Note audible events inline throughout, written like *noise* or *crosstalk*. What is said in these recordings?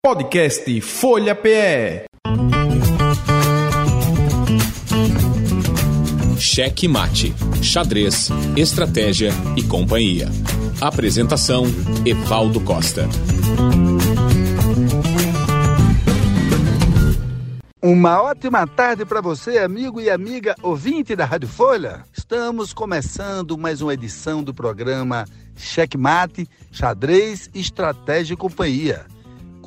Podcast Folha PE. Cheque Mate, Xadrez, Estratégia e Companhia. Apresentação: Evaldo Costa. Uma ótima tarde para você, amigo e amiga ouvinte da Rádio Folha. Estamos começando mais uma edição do programa Cheque Mate, Xadrez, Estratégia e Companhia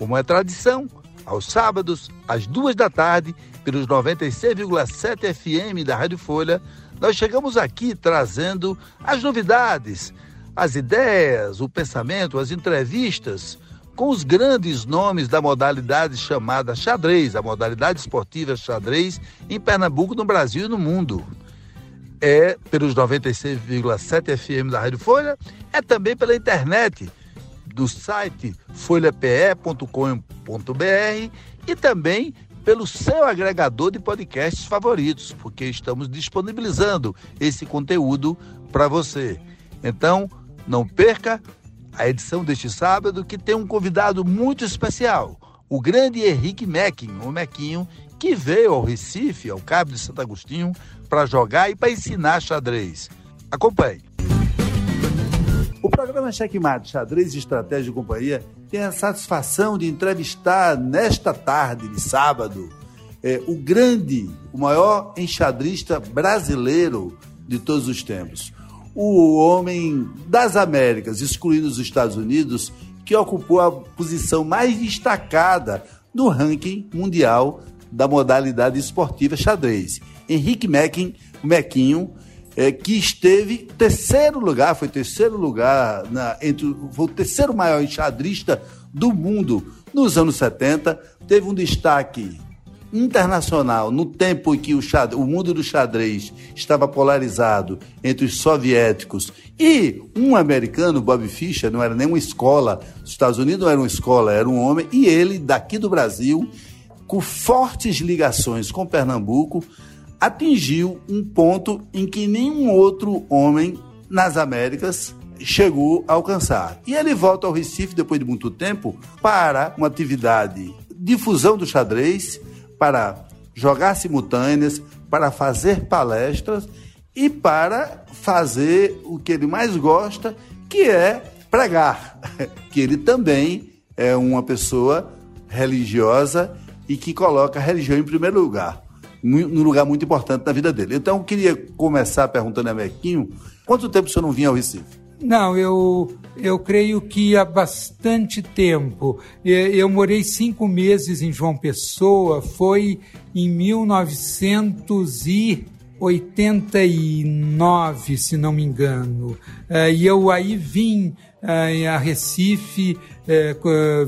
como é tradição, aos sábados, às duas da tarde, pelos 96,7 FM da Rádio Folha, nós chegamos aqui trazendo as novidades, as ideias, o pensamento, as entrevistas com os grandes nomes da modalidade chamada xadrez, a modalidade esportiva xadrez em Pernambuco, no Brasil e no mundo. É pelos 96,7 FM da Rádio Folha, é também pela internet do site folhape.com.br e também pelo seu agregador de podcasts favoritos, porque estamos disponibilizando esse conteúdo para você. Então, não perca a edição deste sábado, que tem um convidado muito especial, o grande Henrique Meckin, o Mequinho, que veio ao Recife, ao Cabo de Santo Agostinho, para jogar e para ensinar xadrez. Acompanhe. Programa Checkmate Xadrez, Estratégia e Companhia tem a satisfação de entrevistar nesta tarde de sábado é, o grande, o maior enxadrista brasileiro de todos os tempos. O homem das Américas, excluindo os Estados Unidos, que ocupou a posição mais destacada no ranking mundial da modalidade esportiva xadrez. Henrique Meckin, Mequinho, é, que esteve terceiro lugar, foi terceiro lugar, na, entre, foi o terceiro maior enxadrista do mundo nos anos 70, teve um destaque internacional no tempo em que o, xadrez, o mundo do xadrez estava polarizado entre os soviéticos e um americano, Bob Fischer, não era nem uma escola, os Estados Unidos não era uma escola, era um homem, e ele, daqui do Brasil, com fortes ligações com Pernambuco, atingiu um ponto em que nenhum outro homem nas Américas chegou a alcançar. E ele volta ao Recife depois de muito tempo para uma atividade de difusão do xadrez, para jogar simultâneas, para fazer palestras e para fazer o que ele mais gosta, que é pregar. *laughs* Que ele também é uma pessoa religiosa e que coloca a religião em primeiro lugar num lugar muito importante na vida dele. Então, eu queria começar perguntando a Mequinho, quanto tempo o senhor não vinha ao Recife? Não, eu, eu creio que há bastante tempo. Eu morei cinco meses em João Pessoa, foi em 1989, se não me engano. Eh, e eu aí vim eh, a Recife, eh,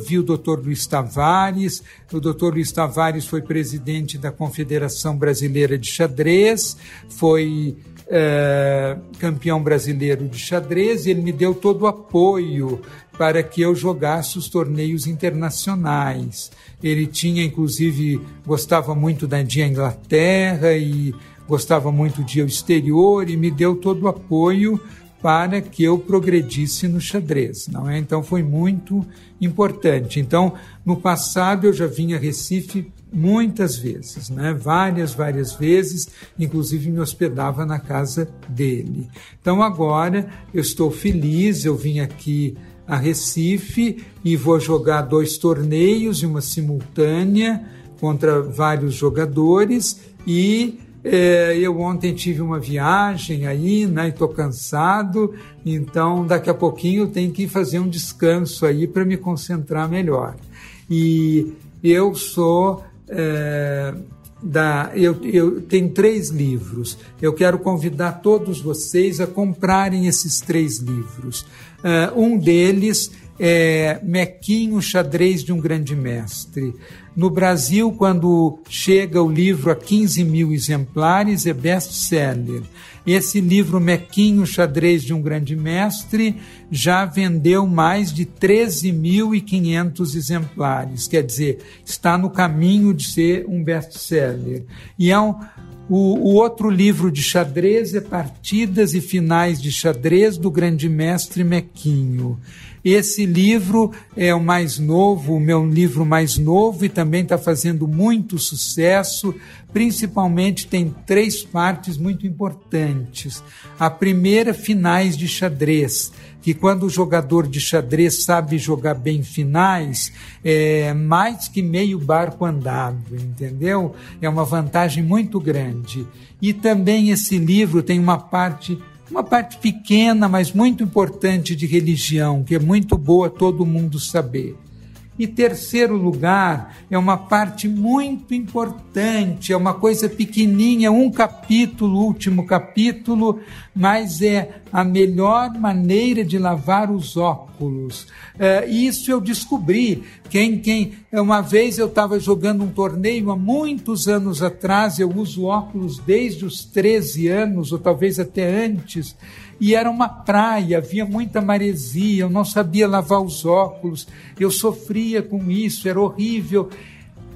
vi o doutor Luiz Tavares. O doutor Luiz Tavares foi presidente da Confederação Brasileira de Xadrez, foi é, campeão brasileiro de xadrez e ele me deu todo o apoio para que eu jogasse os torneios internacionais. Ele tinha, inclusive, gostava muito da de Inglaterra e gostava muito de exterior e me deu todo o apoio para que eu progredisse no xadrez, não é? Então foi muito importante. Então, no passado eu já vinha a Recife muitas vezes, né? Várias, várias vezes, inclusive me hospedava na casa dele. Então agora eu estou feliz, eu vim aqui a Recife e vou jogar dois torneios e uma simultânea contra vários jogadores e é, eu ontem tive uma viagem aí, né? Estou cansado, então daqui a pouquinho eu tenho que fazer um descanso aí para me concentrar melhor. E eu sou é, da, eu, eu tenho três livros. Eu quero convidar todos vocês a comprarem esses três livros. Uh, um deles é Mequinho Xadrez de um Grande Mestre. No Brasil, quando chega o livro a 15 mil exemplares, é best-seller. Esse livro, Mequinho Xadrez de um Grande Mestre, já vendeu mais de 13.500 exemplares. Quer dizer, está no caminho de ser um best-seller. E é um, o, o, outro livro de xadrez é Partidas e Finais de Xadrez do Grande Mestre Mequinho. Esse livro é o mais novo, o meu livro mais novo, e também está fazendo muito sucesso. Principalmente tem três partes muito importantes. A primeira, finais de xadrez, que quando o jogador de xadrez sabe jogar bem finais, é mais que meio barco andado, entendeu? É uma vantagem muito grande. E também esse livro tem uma parte uma parte pequena, mas muito importante de religião, que é muito boa todo mundo saber. E terceiro lugar, é uma parte muito importante, é uma coisa pequenininha, um capítulo, último capítulo, mas é a melhor maneira de lavar os óculos. É, isso eu descobri. Quem, quem, uma vez eu estava jogando um torneio há muitos anos atrás, eu uso óculos desde os 13 anos, ou talvez até antes, e era uma praia, havia muita maresia, eu não sabia lavar os óculos, eu sofria com isso, era horrível.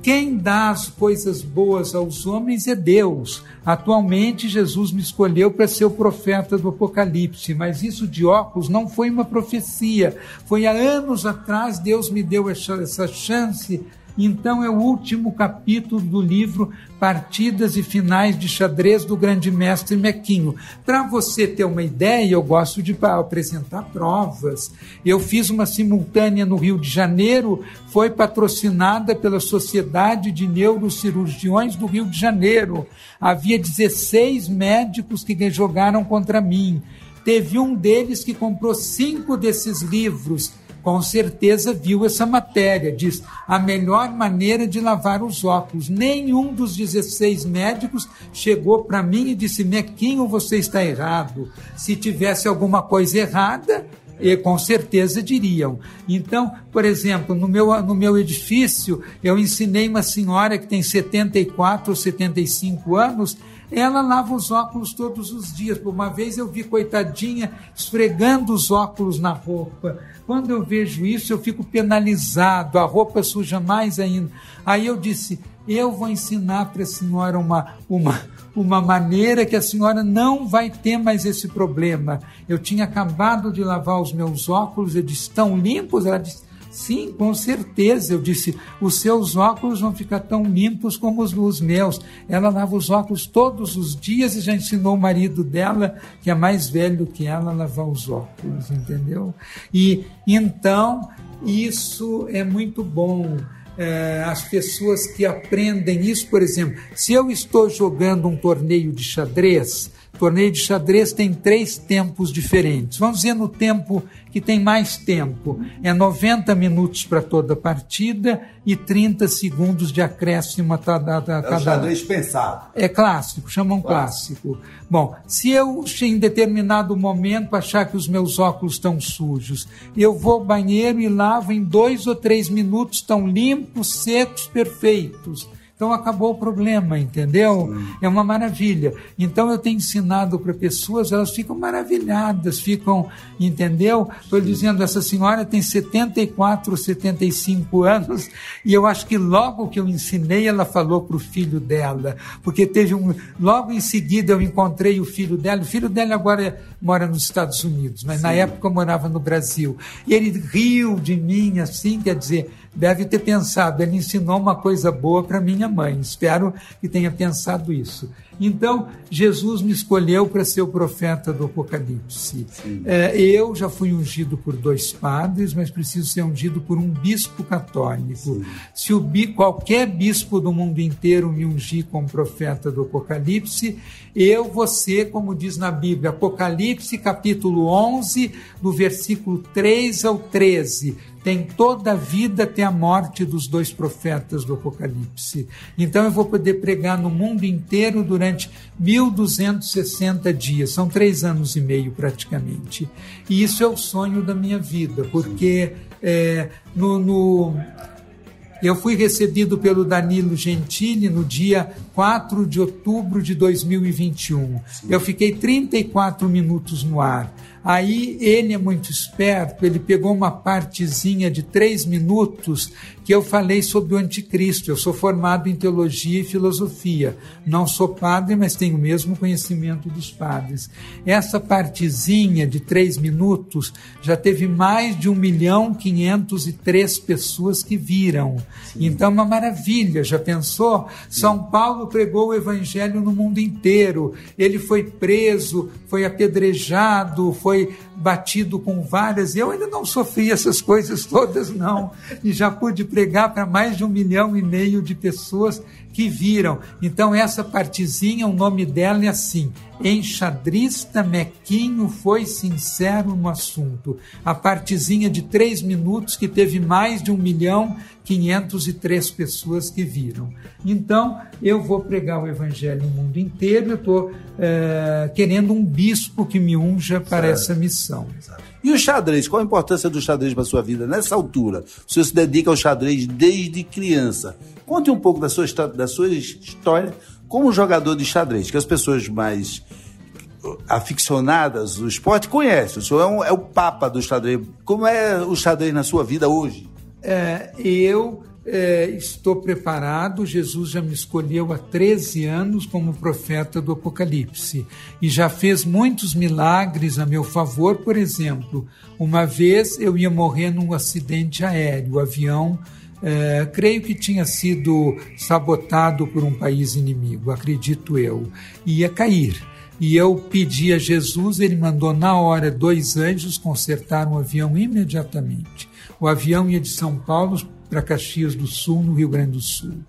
Quem dá as coisas boas aos homens é Deus. Atualmente, Jesus me escolheu para ser o profeta do Apocalipse, mas isso de óculos não foi uma profecia. Foi há anos atrás, Deus me deu essa chance então é o último capítulo do livro Partidas e Finais de Xadrez do Grande Mestre Mequinho. Para você ter uma ideia, eu gosto de apresentar provas. Eu fiz uma simultânea no Rio de Janeiro, foi patrocinada pela Sociedade de Neurocirurgiões do Rio de Janeiro. Havia 16 médicos que jogaram contra mim. Teve um deles que comprou cinco desses livros com certeza viu essa matéria. Diz a melhor maneira de lavar os óculos. Nenhum dos 16 médicos chegou para mim e disse: Mequinho, você está errado. Se tivesse alguma coisa errada, e com certeza diriam. Então, por exemplo, no meu, no meu edifício, eu ensinei uma senhora que tem 74 ou 75 anos, ela lava os óculos todos os dias. Por uma vez eu vi, coitadinha, esfregando os óculos na roupa. Quando eu vejo isso, eu fico penalizado, a roupa suja mais ainda. Aí eu disse: eu vou ensinar para a senhora uma, uma, uma maneira que a senhora não vai ter mais esse problema. Eu tinha acabado de lavar os meus óculos, eu disse: estão limpos? Ela disse: Sim, com certeza. Eu disse: os seus óculos vão ficar tão limpos como os, meus. Ela lava os óculos todos os dias e já ensinou o marido dela, que é mais velho que ela, a lavar os óculos, entendeu? E então isso é muito bom. É, as pessoas que aprendem isso, por exemplo, se eu estou jogando um torneio de xadrez, torneio de xadrez tem três tempos diferentes. Vamos dizer no tempo que tem mais tempo. É 90 minutos para toda partida e 30 segundos de acréscimo a cada. A cada... É o xadrez pensado. É clássico, chamam clássico. clássico. Bom, se eu em determinado momento achar que os meus óculos estão sujos, eu vou ao banheiro e lavo em dois ou três minutos, estão limpos, secos, perfeitos. Então acabou o problema, entendeu? Sim. É uma maravilha. Então eu tenho ensinado para pessoas, elas ficam maravilhadas, ficam, entendeu? Estou dizendo, essa senhora tem 74, 75 anos, e eu acho que logo que eu ensinei, ela falou para o filho dela, porque teve um. Logo em seguida eu encontrei o filho dela, o filho dela agora mora nos Estados Unidos, mas Sim. na época eu morava no Brasil. E ele riu de mim assim, quer dizer, deve ter pensado, ele ensinou uma coisa boa para minha mãe. Espero que tenha pensado isso. Então, Jesus me escolheu para ser o profeta do Apocalipse. É, eu já fui ungido por dois padres, mas preciso ser ungido por um bispo católico. Sim. Se o, qualquer bispo do mundo inteiro me ungir como profeta do Apocalipse, eu vou ser, como diz na Bíblia, Apocalipse capítulo 11, do versículo 3 ao 13 tem toda a vida até a morte dos dois profetas do Apocalipse. Então eu vou poder pregar no mundo inteiro durante 1260 dias, são três anos e meio praticamente. E isso é o sonho da minha vida, porque é, no, no eu fui recebido pelo Danilo Gentili no dia 4 de outubro de 2021. Sim. Eu fiquei 34 minutos no ar. Aí ele é muito esperto, ele pegou uma partezinha de três minutos que eu falei sobre o anticristo. Eu sou formado em teologia e filosofia. Não sou padre, mas tenho o mesmo conhecimento dos padres. Essa partezinha de três minutos já teve mais de um milhão quinhentos e três pessoas que viram. Sim. Então, uma maravilha. Já pensou? Sim. São Paulo pregou o evangelho no mundo inteiro. Ele foi preso, foi apedrejado, foi batido com varas. Eu ainda não sofri essas coisas todas, não. E já pude pregar para mais de um milhão e meio de pessoas que viram. Então, essa partezinha, o nome dela é assim: Enxadrista Mequinho foi sincero no assunto. A partezinha de três minutos que teve mais de um milhão 503 pessoas que viram. Então, eu vou pregar o evangelho no mundo inteiro, eu estou é, querendo um bispo que me unja para certo. essa missão. Exato. E o xadrez? Qual a importância do xadrez para sua vida nessa altura? O senhor se dedica ao xadrez desde criança. Conte um pouco da sua, da sua história como jogador de xadrez, que as pessoas mais aficionadas do esporte conhecem. O senhor é, um, é o papa do xadrez. Como é o xadrez na sua vida hoje? É, eu é, estou preparado. Jesus já me escolheu há 13 anos como profeta do Apocalipse e já fez muitos milagres a meu favor. Por exemplo, uma vez eu ia morrer num acidente aéreo, o avião. É, creio que tinha sido sabotado por um país inimigo, acredito eu, ia cair. E eu pedi a Jesus, ele mandou na hora dois anjos consertar um avião imediatamente. O avião ia de São Paulo para Caxias do Sul, no Rio Grande do Sul.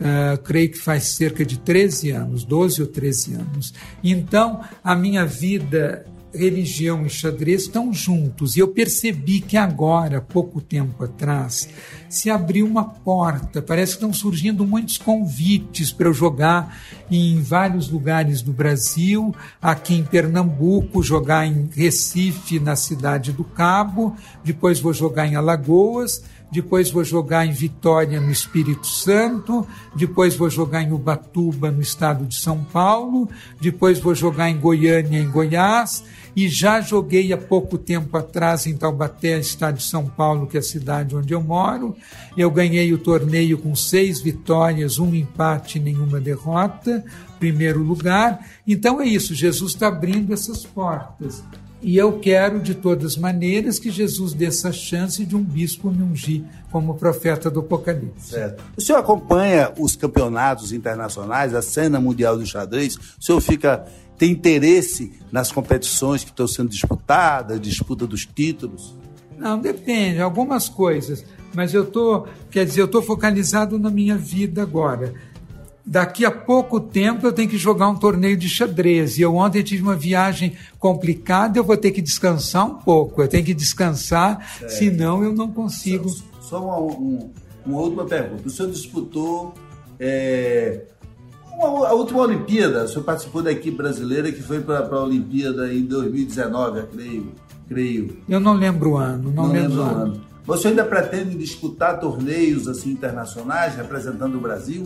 Uh, creio que faz cerca de 13 anos, 12 ou 13 anos. Então, a minha vida religião e xadrez estão juntos. E eu percebi que agora, pouco tempo atrás, se abriu uma porta. Parece que estão surgindo muitos convites para eu jogar em vários lugares do Brasil, aqui em Pernambuco, jogar em Recife, na cidade do Cabo, depois vou jogar em Alagoas depois vou jogar em Vitória, no Espírito Santo, depois vou jogar em Ubatuba, no estado de São Paulo, depois vou jogar em Goiânia, em Goiás, e já joguei há pouco tempo atrás em Taubaté, estado de São Paulo, que é a cidade onde eu moro. Eu ganhei o torneio com seis vitórias, um empate e nenhuma derrota, primeiro lugar. Então é isso, Jesus está abrindo essas portas. E eu quero, de todas maneiras, que Jesus dê essa chance de um bispo me ungir como profeta do Apocalipse. Certo. O senhor acompanha os campeonatos internacionais, a cena mundial do xadrez? O senhor fica tem interesse nas competições que estão sendo disputadas, disputa dos títulos? Não, depende, algumas coisas. Mas eu tô, quer dizer, eu estou focalizado na minha vida agora daqui a pouco tempo eu tenho que jogar um torneio de xadrez. E eu ontem tive uma viagem complicada, eu vou ter que descansar um pouco. Eu tenho que descansar, certo. senão eu não consigo. Só, só uma, um, uma, última pergunta. O senhor disputou é, uma, a última Olimpíada, o senhor participou da equipe brasileira que foi para a Olimpíada em 2019, creio, creio. Eu não lembro o ano, não, não lembro o ano. ano. Você ainda pretende disputar torneios assim internacionais representando o Brasil?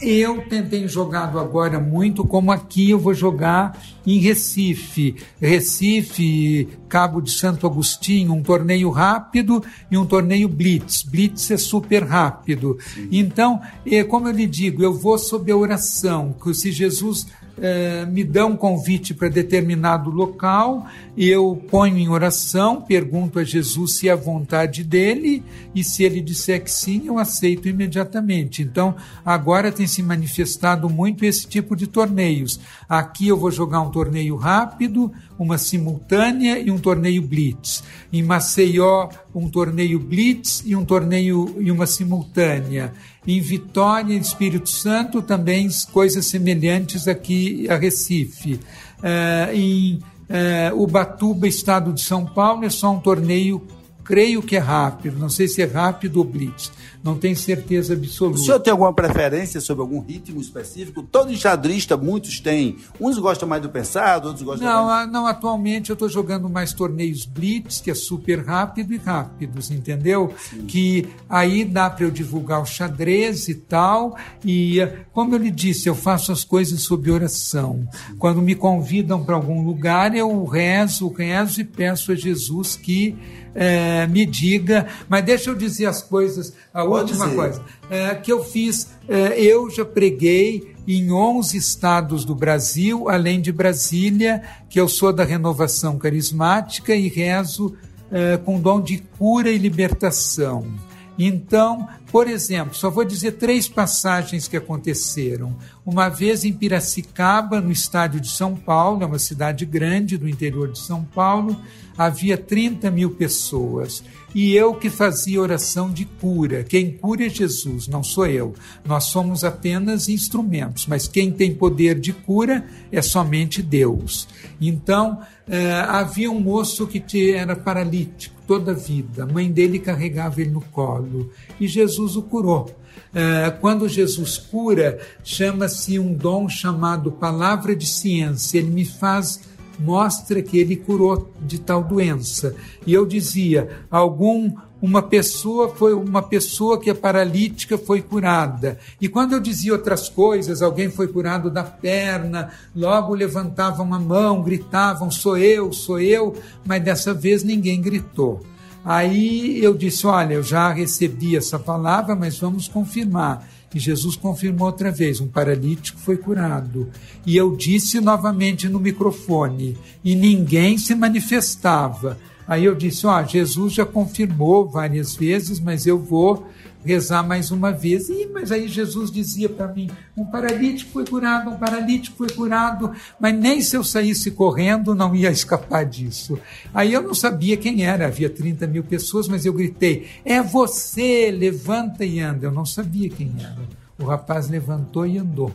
Eu tentei jogado agora muito, como aqui eu vou jogar em Recife. Recife, Cabo de Santo Agostinho, um torneio rápido e um torneio blitz. Blitz é super rápido. Sim. Então, é, como eu lhe digo, eu vou sob a oração, que se Jesus é, me dão um convite para determinado local, eu ponho em oração, pergunto a Jesus se é a vontade dele, e se ele disser que sim, eu aceito imediatamente. Então, agora tem se manifestado muito esse tipo de torneios. Aqui eu vou jogar um torneio rápido, uma simultânea e um torneio blitz. Em Maceió, um torneio blitz e um torneio e uma simultânea. Em Vitória, Espírito Santo, também coisas semelhantes aqui a Recife. Uh, em uh, Ubatuba, estado de São Paulo, é só um torneio creio que é rápido, não sei se é rápido ou blitz, não tenho certeza absoluta. O senhor tem alguma preferência sobre algum ritmo específico? Todo enxadrista, muitos têm. Uns gostam mais do pensado, outros gostam não, mais... Não, atualmente eu estou jogando mais torneios blitz, que é super rápido e rápidos, entendeu? Sim. Que aí dá para eu divulgar o xadrez e tal, e como eu lhe disse, eu faço as coisas sob oração. Quando me convidam para algum lugar, eu rezo, rezo e peço a Jesus que é, me diga, mas deixa eu dizer as coisas, a Última dizer. coisa, é, que eu fiz, é, eu já preguei em 11 estados do Brasil, além de Brasília, que eu sou da renovação carismática e rezo é, com dom de cura e libertação. Então, por exemplo, só vou dizer três passagens que aconteceram. Uma vez em Piracicaba, no estádio de São Paulo, é uma cidade grande do interior de São Paulo, havia 30 mil pessoas. E eu que fazia oração de cura. Quem cura é Jesus, não sou eu. Nós somos apenas instrumentos, mas quem tem poder de cura é somente Deus. Então, eh, havia um moço que era paralítico toda a vida. A mãe dele carregava ele no colo e Jesus o curou. É, quando Jesus cura, chama-se um dom chamado palavra de ciência. Ele me faz mostra que ele curou de tal doença. E eu dizia, algum uma pessoa foi uma pessoa que é paralítica foi curada. E quando eu dizia outras coisas, alguém foi curado da perna, logo levantavam a mão, gritavam: "Sou eu, sou eu", mas dessa vez ninguém gritou. Aí eu disse: Olha, eu já recebi essa palavra, mas vamos confirmar. E Jesus confirmou outra vez: um paralítico foi curado. E eu disse novamente no microfone, e ninguém se manifestava. Aí eu disse: Ó, oh, Jesus já confirmou várias vezes, mas eu vou rezar mais uma vez. E, mas aí Jesus dizia para mim: um paralítico foi curado, um paralítico foi curado, mas nem se eu saísse correndo não ia escapar disso. Aí eu não sabia quem era, havia 30 mil pessoas, mas eu gritei: é você, levanta e anda. Eu não sabia quem era. O rapaz levantou e andou.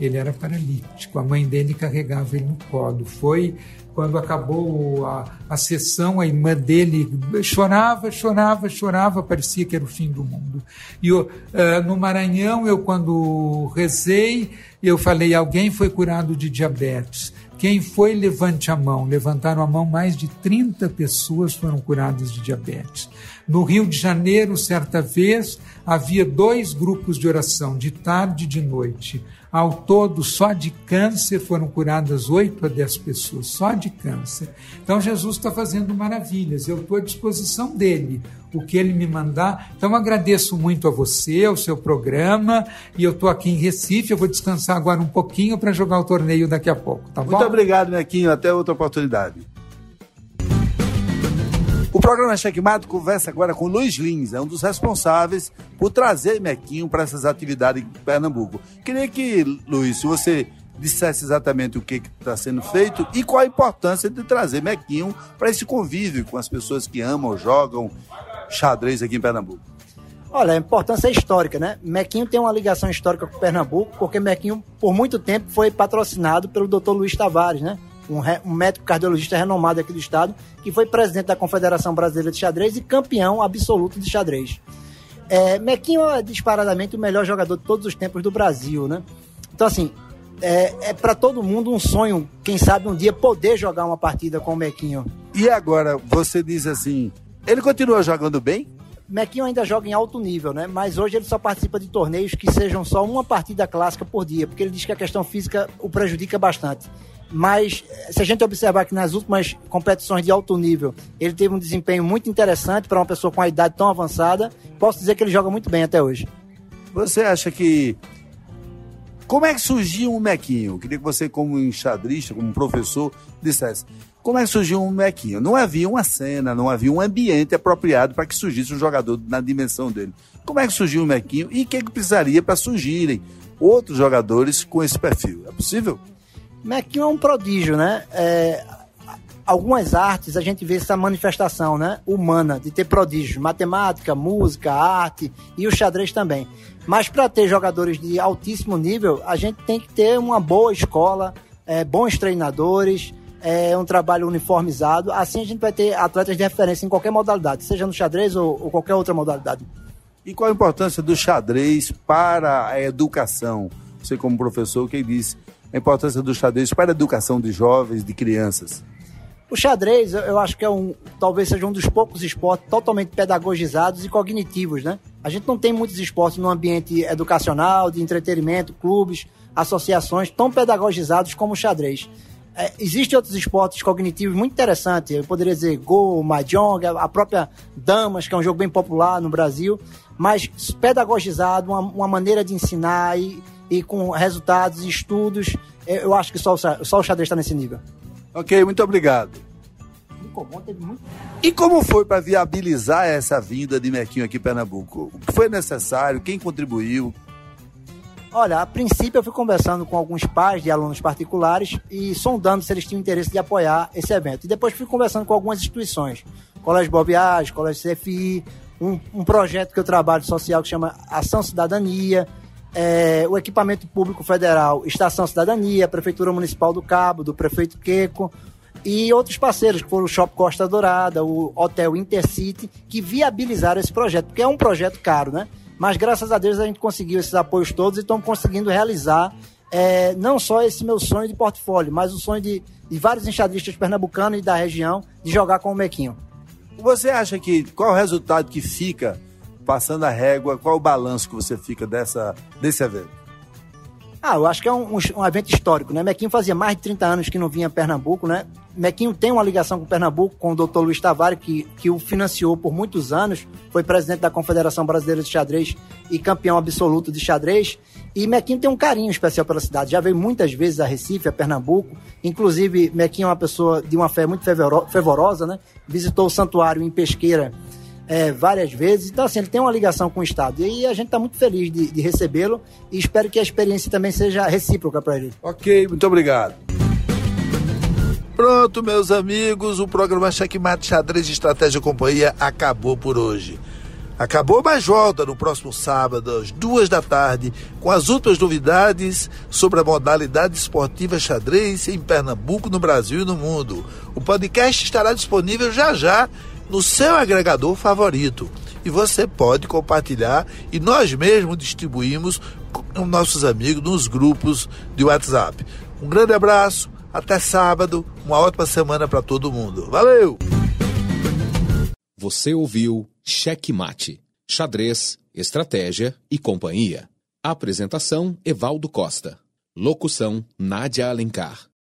Ele era paralítico, a mãe dele carregava ele no colo. Foi quando acabou a, a sessão, a irmã dele chorava, chorava, chorava, parecia que era o fim do mundo. E eu, uh, no Maranhão, eu quando rezei, eu falei, alguém foi curado de diabetes. Quem foi, levante a mão. Levantaram a mão, mais de 30 pessoas foram curadas de diabetes. No Rio de Janeiro, certa vez, havia dois grupos de oração, de tarde e de noite. Ao todo, só de câncer foram curadas 8 a 10 pessoas, só de câncer. Então, Jesus está fazendo maravilhas, eu estou à disposição dele, o que ele me mandar. Então, agradeço muito a você, ao seu programa, e eu estou aqui em Recife, eu vou descansar agora um pouquinho para jogar o torneio daqui a pouco, tá bom? Muito obrigado, Nequinho, até outra oportunidade. Programa Checkmate conversa agora com Luiz Lins, é um dos responsáveis por trazer Mequinho para essas atividades em Pernambuco. Queria que, Luiz, se você dissesse exatamente o que está sendo feito e qual a importância de trazer Mequinho para esse convívio com as pessoas que amam, jogam xadrez aqui em Pernambuco. Olha, a importância é histórica, né? Mequinho tem uma ligação histórica com Pernambuco, porque Mequinho, por muito tempo, foi patrocinado pelo Dr. Luiz Tavares, né? Um, um médico cardiologista renomado aqui do estado, que foi presidente da Confederação Brasileira de Xadrez e campeão absoluto de xadrez. É, Mequinho é disparadamente o melhor jogador de todos os tempos do Brasil, né? Então, assim, é, é para todo mundo um sonho, quem sabe um dia poder jogar uma partida com o Mequinho. E agora, você diz assim, ele continua jogando bem? Mequinho ainda joga em alto nível, né? Mas hoje ele só participa de torneios que sejam só uma partida clássica por dia, porque ele diz que a questão física o prejudica bastante mas se a gente observar que nas últimas competições de alto nível ele teve um desempenho muito interessante para uma pessoa com a idade tão avançada, posso dizer que ele joga muito bem até hoje. Você acha que. Como é que surgiu um Mequinho? Eu queria que você, como enxadrista, como professor, dissesse. Como é que surgiu um Mequinho? Não havia uma cena, não havia um ambiente apropriado para que surgisse um jogador na dimensão dele. Como é que surgiu um Mequinho e o que, é que precisaria para surgirem outros jogadores com esse perfil? É possível? Mequinho é um prodígio, né? É, algumas artes a gente vê essa manifestação, né? Humana, de ter prodígios, matemática, música, arte e o xadrez também. Mas para ter jogadores de altíssimo nível, a gente tem que ter uma boa escola, é, bons treinadores, é um trabalho uniformizado. Assim a gente vai ter atletas de referência em qualquer modalidade, seja no xadrez ou, ou qualquer outra modalidade. E qual a importância do xadrez para a educação? Você, como professor, quem disse a importância do xadrez para a educação de jovens, de crianças? O xadrez, eu acho que é um, talvez seja um dos poucos esportes totalmente pedagogizados e cognitivos, né? A gente não tem muitos esportes no ambiente educacional, de entretenimento, clubes, associações tão pedagogizados como o xadrez. É, Existem outros esportes cognitivos muito interessantes. Eu poderia dizer Go, Mahjong, a própria Damas, que é um jogo bem popular no Brasil, mas pedagogizado, uma, uma maneira de ensinar e, e com resultados e estudos. Eu acho que só o, só o xadrez está nesse nível. Ok, muito obrigado. E como foi para viabilizar essa vinda de Mequinho aqui em Pernambuco? O que foi necessário? Quem contribuiu? Olha, a princípio eu fui conversando com alguns pais de alunos particulares e sondando se eles tinham interesse de apoiar esse evento. E depois fui conversando com algumas instituições, Colégio Bobiage, Colégio CFI, um, um, projeto que eu trabalho social que chama Ação Cidadania, é, o Equipamento Público Federal Estação Cidadania, Prefeitura Municipal do Cabo, do Prefeito Queco, e outros parceiros, que foram o Shopping Costa Dourada, o Hotel Intercity, que viabilizaram esse projeto, porque é um projeto caro, né? Mas graças a Deus a gente conseguiu esses apoios todos e estamos conseguindo realizar é, não só esse meu sonho de portfólio, mas o sonho de, de vários enxadristas pernambucanos e da região de jogar com o Mequinho. Você acha que qual é o resultado que fica passando a régua? Qual o balanço que você fica dessa, desse evento? Ah, eu acho que é um, um, evento histórico, né? Mequinho fazia mais de 30 anos que não vinha a Pernambuco, né? Mequinho tem uma ligação com Pernambuco, com o Dr. Luiz Tavares, que, que o financiou por muitos anos, foi presidente da Confederação Brasileira de Xadrez e campeão absoluto de xadrez. E Mequinho tem um carinho especial pela cidade. Já veio muitas vezes a Recife, a Pernambuco. Inclusive, Mequinho é uma pessoa de uma fé muito fervorosa, né? Visitou o santuário em Pesqueira é, várias vezes. Então, assim, ele tem uma ligação com o Estado. E a gente está muito feliz de, de recebê-lo e espero que a experiência também seja recíproca para ele. Ok, muito obrigado. Pronto, meus amigos, o programa Checkmate Xadrez de Estratégia e Companhia acabou por hoje. Acabou, mas volta no próximo sábado, às duas da tarde, com as últimas novidades sobre a modalidade esportiva xadrez em Pernambuco, no Brasil e no mundo. O podcast estará disponível já já no seu agregador favorito. E você pode compartilhar e nós mesmos distribuímos com nossos amigos nos grupos de WhatsApp. Um grande abraço até sábado, uma ótima semana para todo mundo. Valeu! Você ouviu Cheque Mate, xadrez, estratégia e companhia. Apresentação Evaldo Costa. Locução Nádia Alencar.